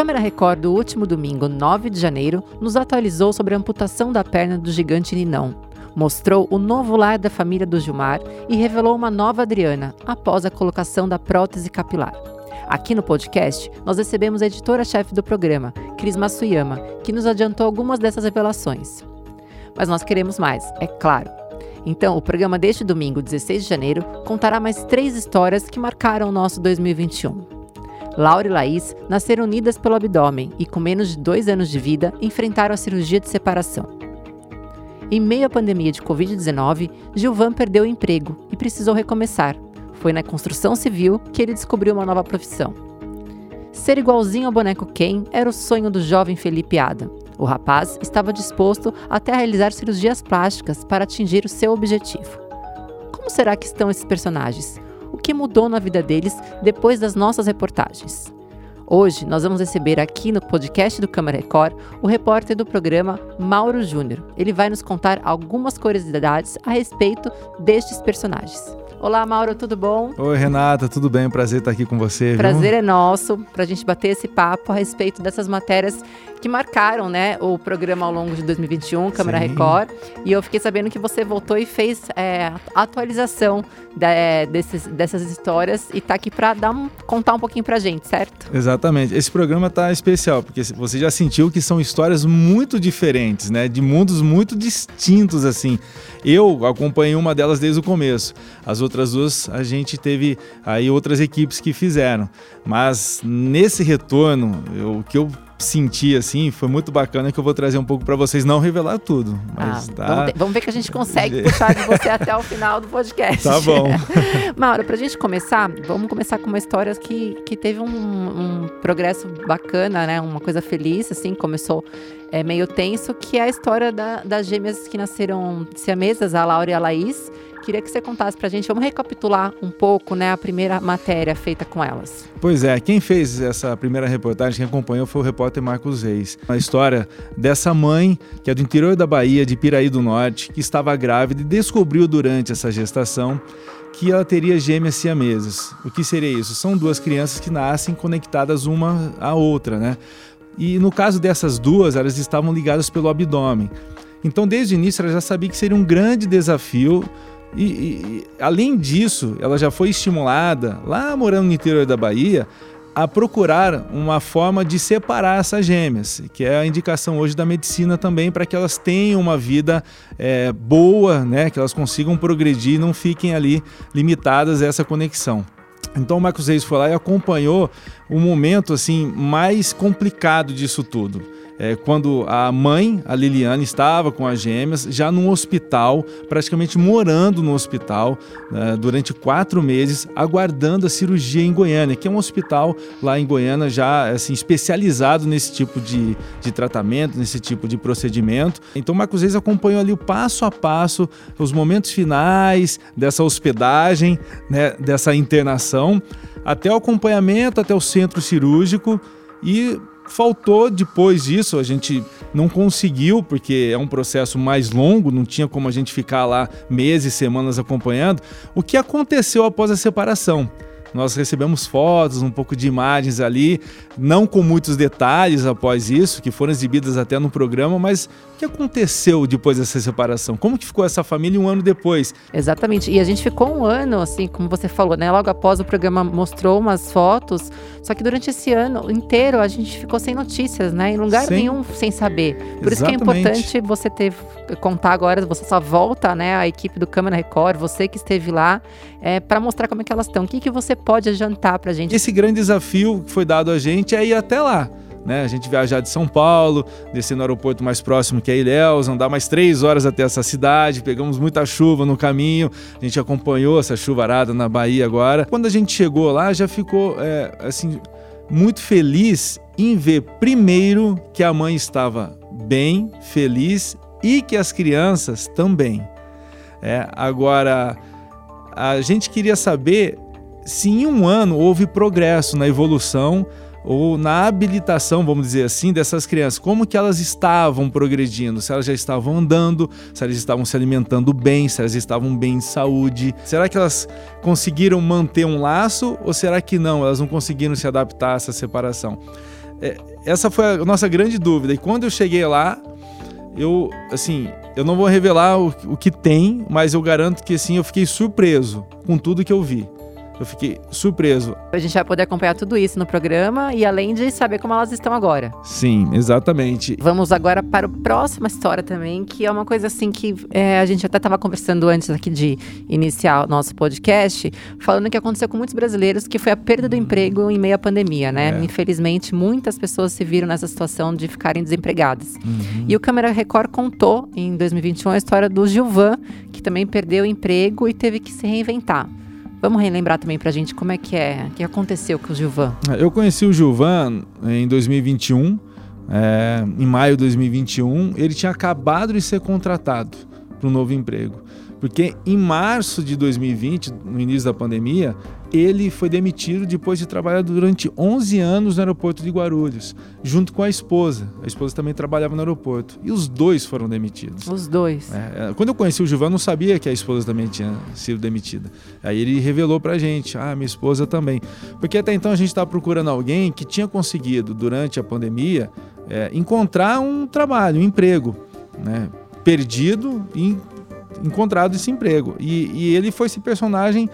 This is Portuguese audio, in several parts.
Câmara Record do último domingo, 9 de janeiro, nos atualizou sobre a amputação da perna do gigante Ninão. Mostrou o novo lar da família do Gilmar e revelou uma nova Adriana após a colocação da prótese capilar. Aqui no podcast, nós recebemos a editora-chefe do programa, Cris Masuyama, que nos adiantou algumas dessas revelações. Mas nós queremos mais, é claro. Então, o programa deste domingo, 16 de janeiro, contará mais três histórias que marcaram o nosso 2021. Laura e Laís nasceram unidas pelo abdômen e, com menos de dois anos de vida, enfrentaram a cirurgia de separação. Em meio à pandemia de Covid-19, Gilvan perdeu o emprego e precisou recomeçar. Foi na construção civil que ele descobriu uma nova profissão. Ser igualzinho ao boneco Ken era o sonho do jovem Felipe Adam. O rapaz estava disposto até a realizar cirurgias plásticas para atingir o seu objetivo. Como será que estão esses personagens? Que mudou na vida deles depois das nossas reportagens? Hoje nós vamos receber aqui no podcast do Câmara Record o repórter do programa Mauro Júnior. Ele vai nos contar algumas curiosidades a respeito destes personagens. Olá, Mauro, tudo bom? Oi, Renata, tudo bem? Prazer estar aqui com você. Prazer viu? é nosso para a gente bater esse papo a respeito dessas matérias que marcaram né, o programa ao longo de 2021, Câmara Sim. Record. E eu fiquei sabendo que você voltou e fez é, atualização é, desses, dessas histórias e está aqui para um, contar um pouquinho para a gente, certo? Exatamente. Esse programa está especial, porque você já sentiu que são histórias muito diferentes, né? De mundos muito distintos, assim. Eu acompanhei uma delas desde o começo. As outras duas, a gente teve aí outras equipes que fizeram. Mas nesse retorno, eu, o que eu senti assim, foi muito bacana que eu vou trazer um pouco para vocês, não revelar tudo. Mas ah, tá... vamos, vamos, ver que a gente consegue puxar de você até o final do podcast. Tá bom. Mauro, pra gente começar, vamos começar com uma história que, que teve um, um progresso bacana, né? Uma coisa feliz, assim, começou é, meio tenso, que é a história da, das gêmeas que nasceram siamesas, a Laura e a Laís, Queria que você contasse pra gente, vamos recapitular um pouco, né, a primeira matéria feita com elas. Pois é, quem fez essa primeira reportagem, quem acompanhou foi o repórter Marcos Reis. A história dessa mãe, que é do interior da Bahia, de Piraí do Norte, que estava grávida e descobriu durante essa gestação que ela teria gêmeas siamesas. O que seria isso? São duas crianças que nascem conectadas uma à outra, né? E no caso dessas duas, elas estavam ligadas pelo abdômen. Então, desde o início, ela já sabia que seria um grande desafio e, e, além disso, ela já foi estimulada, lá morando no interior da Bahia, a procurar uma forma de separar essas gêmeas, que é a indicação hoje da medicina também para que elas tenham uma vida é, boa, né, que elas consigam progredir e não fiquem ali limitadas a essa conexão. Então o Marcos Reis foi lá e acompanhou o momento assim mais complicado disso tudo é, quando a mãe, a Liliane, estava com as gêmeas, já num hospital, praticamente morando no hospital né, durante quatro meses, aguardando a cirurgia em Goiânia, que é um hospital lá em Goiânia já assim, especializado nesse tipo de, de tratamento, nesse tipo de procedimento. Então, Marcos Reis acompanhou ali o passo a passo, os momentos finais dessa hospedagem, né, dessa internação, até o acompanhamento, até o centro cirúrgico e Faltou depois disso, a gente não conseguiu, porque é um processo mais longo, não tinha como a gente ficar lá meses, semanas acompanhando. O que aconteceu após a separação? Nós recebemos fotos, um pouco de imagens ali, não com muitos detalhes após isso, que foram exibidas até no programa, mas o que aconteceu depois dessa separação? Como que ficou essa família um ano depois? Exatamente. E a gente ficou um ano, assim, como você falou, né? Logo após o programa mostrou umas fotos, só que durante esse ano inteiro a gente ficou sem notícias, né? Em lugar Sim. nenhum sem saber. Por Exatamente. isso que é importante você ter contar agora, você só volta, né, a equipe do Câmara Record, você que esteve lá, é, para mostrar como é que elas estão. O que, que você pode adiantar para a gente? Esse grande desafio que foi dado a gente é ir até lá. Né? A gente viajar de São Paulo, descer no aeroporto mais próximo que é Ilhéus, andar mais três horas até essa cidade, pegamos muita chuva no caminho, a gente acompanhou essa chuvarada na Bahia agora. Quando a gente chegou lá, já ficou é, assim muito feliz em ver primeiro que a mãe estava bem, feliz e que as crianças também. É, agora, a gente queria saber se em um ano houve progresso na evolução ou na habilitação, vamos dizer assim, dessas crianças, como que elas estavam progredindo, se elas já estavam andando, se elas estavam se alimentando bem, se elas estavam bem de saúde. Será que elas conseguiram manter um laço ou será que não, elas não conseguiram se adaptar a essa separação? é, essa foi a nossa grande dúvida. E quando eu cheguei lá, eu, assim, eu não vou revelar o, o que tem, mas eu garanto que, assim, eu fiquei surpreso com tudo que eu vi. Eu fiquei surpreso. A gente vai poder acompanhar tudo isso no programa e além de saber como elas estão agora. Sim, exatamente. Vamos agora para a próxima história também, que é uma coisa assim que é, a gente até estava conversando antes aqui de iniciar o nosso podcast, falando que aconteceu com muitos brasileiros, que foi a perda do emprego em meio à pandemia, né? É. Infelizmente, muitas pessoas se viram nessa situação de ficarem desempregadas. Uhum. E o Câmara Record contou em 2021 a história do Gilvan, que também perdeu o emprego e teve que se reinventar. Vamos relembrar também pra gente como é que é, o que aconteceu com o Gilvan. Eu conheci o Gilvan em 2021, é, em maio de 2021. Ele tinha acabado de ser contratado para um novo emprego. Porque em março de 2020, no início da pandemia, ele foi demitido depois de trabalhar durante 11 anos no aeroporto de Guarulhos, junto com a esposa. A esposa também trabalhava no aeroporto. E os dois foram demitidos. Os dois. É, é quando eu conheci o Gilvan, eu não sabia que a esposa também tinha sido demitida. Aí ele revelou pra gente: ah, minha esposa também. Porque até então a gente estava procurando alguém que tinha conseguido, durante a pandemia, é, encontrar um trabalho, um emprego. Né? perdido e encontrado esse emprego. E, e ele foi esse personagem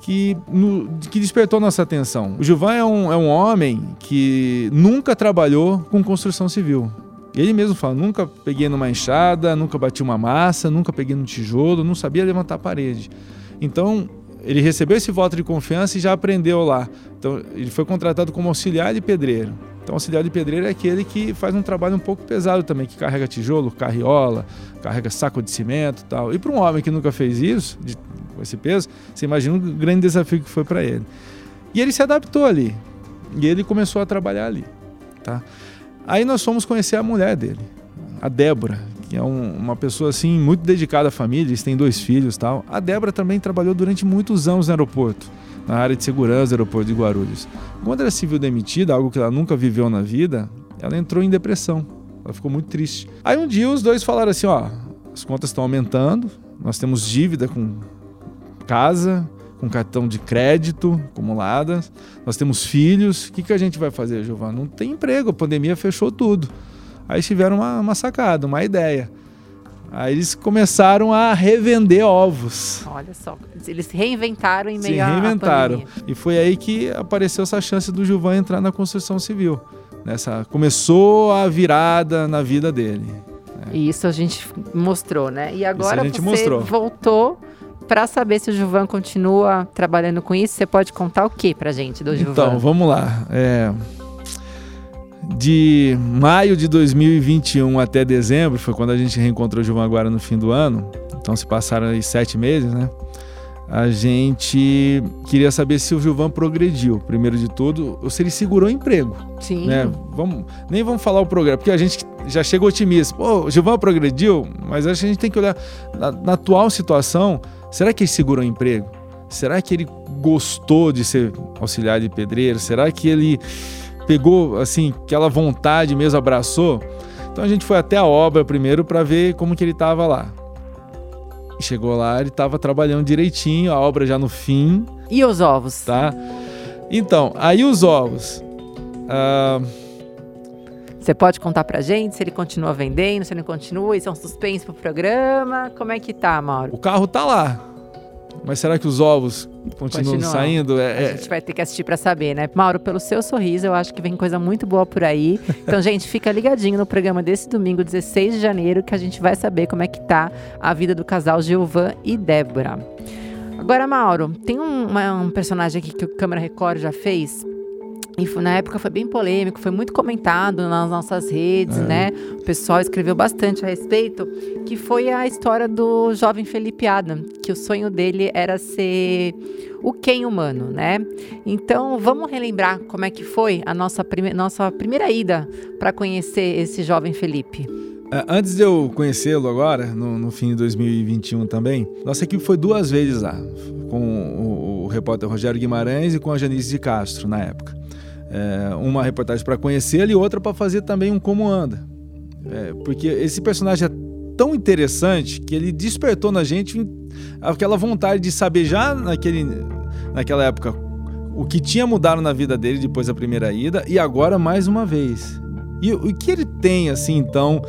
que, no, que despertou nossa atenção. O Gilvan é um, é um homem que nunca trabalhou com construção civil. Ele mesmo fala: nunca peguei numa enxada, nunca bati uma massa, nunca peguei no tijolo, não sabia levantar a parede. Então, ele recebeu esse voto de confiança e já aprendeu lá. Então, ele foi contratado como auxiliar de pedreiro. Então, auxiliar de pedreiro é aquele que faz um trabalho um pouco pesado também, que carrega tijolo, carriola, carrega saco de cimento e tal. E para um homem que nunca fez isso, de, com esse peso, você imagina o grande desafio que foi para ele. E ele se adaptou ali. E ele começou a trabalhar ali. Tá? Aí nós fomos conhecer a mulher dele, a Débora, que é um, uma pessoa assim muito dedicada à família, eles têm dois filhos tal. A Débora também trabalhou durante muitos anos no aeroporto na área de segurança do aeroporto de Guarulhos. Quando ela se viu demitida, algo que ela nunca viveu na vida, ela entrou em depressão. Ela ficou muito triste. Aí um dia os dois falaram assim: ó, as contas estão aumentando, nós temos dívida com casa, com cartão de crédito acumuladas, nós temos filhos, o que, que a gente vai fazer, Giovana? Não tem emprego, a pandemia fechou tudo. Aí tiveram uma, uma sacada, uma ideia. Aí eles começaram a revender ovos. Olha só, eles reinventaram em meio se reinventaram. E foi aí que apareceu essa chance do Gilvan entrar na construção civil. Nessa começou a virada na vida dele. Né? E isso a gente mostrou, né? E agora você mostrou. voltou para saber se o Gilvan continua trabalhando com isso. Você pode contar o que pra gente do Gilvan? Então, vamos lá. É de maio de 2021 até dezembro, foi quando a gente reencontrou o Gilvan agora no fim do ano, então se passaram aí sete meses, né? A gente queria saber se o Gilvan progrediu, primeiro de tudo, ou se ele segurou o emprego. Sim. Né? Vamos, nem vamos falar o programa, porque a gente já chega otimista. Pô, o Gilvan progrediu, mas acho que a gente tem que olhar na, na atual situação, será que ele segurou o emprego? Será que ele gostou de ser auxiliar de pedreiro? Será que ele pegou assim aquela vontade mesmo, abraçou. Então a gente foi até a obra primeiro para ver como que ele estava lá. Chegou lá, ele estava trabalhando direitinho, a obra já no fim. E os ovos? Tá. Então, aí os ovos. Uh... Você pode contar pra gente se ele continua vendendo, se ele não continua, isso é um suspense pro programa. Como é que tá, Mauro? O carro tá lá. Mas será que os ovos continuam Continua. saindo? É, a é... gente vai ter que assistir para saber, né? Mauro, pelo seu sorriso, eu acho que vem coisa muito boa por aí. Então, gente, fica ligadinho no programa desse domingo, 16 de janeiro, que a gente vai saber como é que tá a vida do casal Gilvan e Débora. Agora, Mauro, tem um, uma, um personagem aqui que o Câmara Record já fez e foi, na época foi bem polêmico, foi muito comentado nas nossas redes, é. né? O pessoal escreveu bastante a respeito, que foi a história do jovem Felipe Adam, que o sonho dele era ser o quem humano, né? Então, vamos relembrar como é que foi a nossa, prime nossa primeira ida para conhecer esse jovem Felipe. É, antes de eu conhecê-lo agora, no, no, fim de 2021 também, nossa equipe foi duas vezes lá, com o, o repórter Rogério Guimarães e com a Janice de Castro, na época é, uma reportagem para conhecê-lo e outra para fazer também um como anda. É, porque esse personagem é tão interessante que ele despertou na gente aquela vontade de saber já naquele, naquela época o que tinha mudado na vida dele depois da primeira ida e agora mais uma vez. E o que ele tem, assim, então,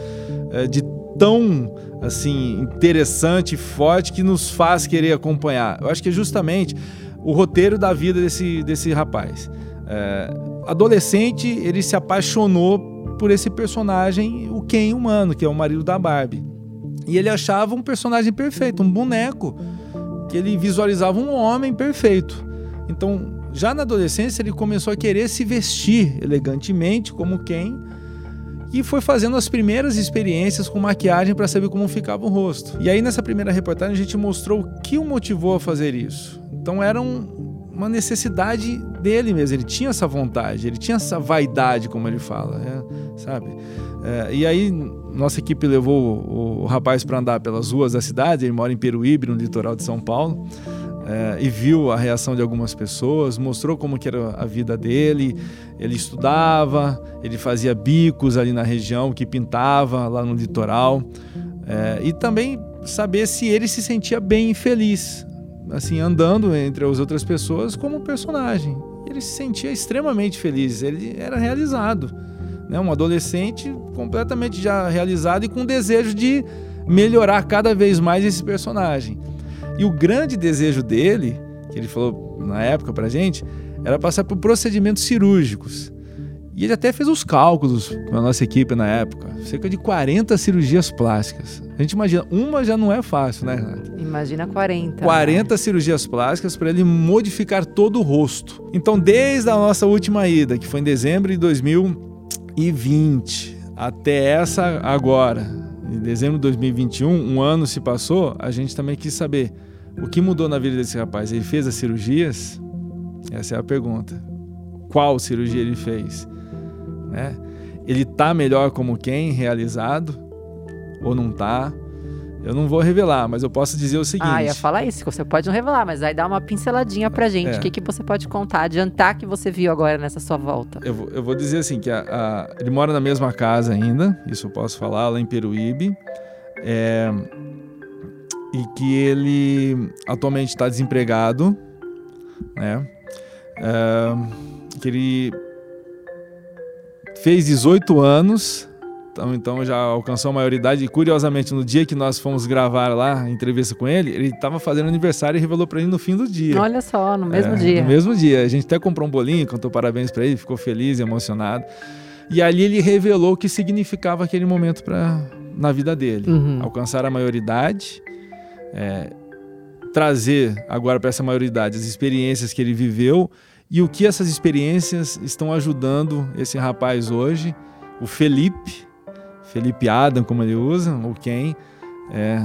é, de tão assim interessante, forte que nos faz querer acompanhar. Eu acho que é justamente o roteiro da vida desse, desse rapaz. É, adolescente, ele se apaixonou por esse personagem, o Ken humano, que é o marido da Barbie. E ele achava um personagem perfeito, um boneco, que ele visualizava um homem perfeito. Então, já na adolescência, ele começou a querer se vestir elegantemente como Ken e foi fazendo as primeiras experiências com maquiagem para saber como ficava o rosto. E aí nessa primeira reportagem a gente mostrou o que o motivou a fazer isso. Então era um, uma necessidade dele mesmo, ele tinha essa vontade, ele tinha essa vaidade, como ele fala, né? sabe? É, e aí nossa equipe levou o, o rapaz para andar pelas ruas da cidade, ele mora em Peruíbe, no litoral de São Paulo é, e viu a reação de algumas pessoas, mostrou como que era a vida dele. Ele estudava, ele fazia bicos ali na região, que pintava lá no litoral. É, e também saber se ele se sentia bem e feliz, assim, andando entre as outras pessoas como personagem. Ele se sentia extremamente feliz, ele era realizado. Né? Um adolescente completamente já realizado e com desejo de melhorar cada vez mais esse personagem. E o grande desejo dele, que ele falou na época pra gente, era passar por procedimentos cirúrgicos. E ele até fez os cálculos com a nossa equipe na época. Cerca de 40 cirurgias plásticas. A gente imagina, uma já não é fácil, né, Renato? Imagina 40. 40 né? cirurgias plásticas para ele modificar todo o rosto. Então, desde a nossa última ida, que foi em dezembro de 2020, até essa agora, em dezembro de 2021, um ano se passou, a gente também quis saber o que mudou na vida desse rapaz. Ele fez as cirurgias? Essa é a pergunta. Qual cirurgia ele fez? Né? Ele tá melhor como quem realizado ou não tá? Eu não vou revelar, mas eu posso dizer o seguinte. Ah, ia falar isso, você pode não revelar, mas aí dá uma pinceladinha pra gente. É. O que, que você pode contar, adiantar que você viu agora nessa sua volta? Eu, vou, eu vou dizer assim, que a, a, ele mora na mesma casa ainda, isso eu posso falar, lá em Peruíbe. É, e que ele atualmente está desempregado, né? É, que ele fez 18 anos então, então já alcançou a maioridade. E curiosamente, no dia que nós fomos gravar lá a entrevista com ele, ele estava fazendo aniversário e revelou para ele no fim do dia. Olha só, no mesmo é, dia. No mesmo dia. A gente até comprou um bolinho, cantou parabéns para ele, ficou feliz e emocionado. E ali ele revelou o que significava aquele momento para na vida dele. Uhum. Alcançar a maioridade, é, trazer agora para essa maioridade as experiências que ele viveu e o que essas experiências estão ajudando esse rapaz hoje, o Felipe, Felipe Adam, como ele usa, ou quem, é,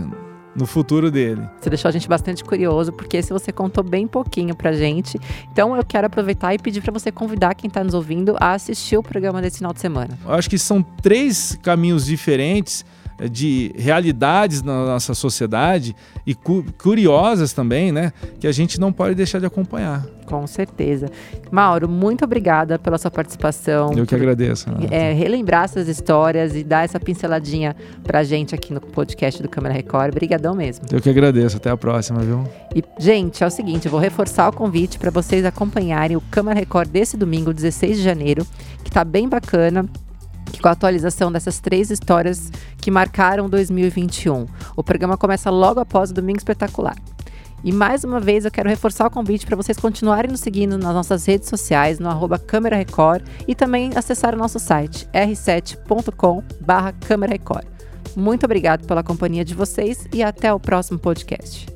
no futuro dele. Você deixou a gente bastante curioso, porque esse você contou bem pouquinho pra gente. Então eu quero aproveitar e pedir para você convidar quem tá nos ouvindo a assistir o programa desse final de semana. Eu acho que são três caminhos diferentes de realidades na nossa sociedade e cu curiosas também, né? Que a gente não pode deixar de acompanhar. Com certeza. Mauro, muito obrigada pela sua participação. Eu que agradeço. É, relembrar essas histórias e dar essa pinceladinha pra gente aqui no podcast do Câmara Record. Obrigadão mesmo. Eu que agradeço. Até a próxima, viu? E, gente, é o seguinte, eu vou reforçar o convite para vocês acompanharem o Câmara Record desse domingo, 16 de janeiro, que tá bem bacana com a atualização dessas três histórias que marcaram 2021. O programa começa logo após o Domingo Espetacular. E mais uma vez eu quero reforçar o convite para vocês continuarem nos seguindo nas nossas redes sociais, no arroba Câmera Record, e também acessar o nosso site r7.com barra Muito obrigado pela companhia de vocês e até o próximo podcast.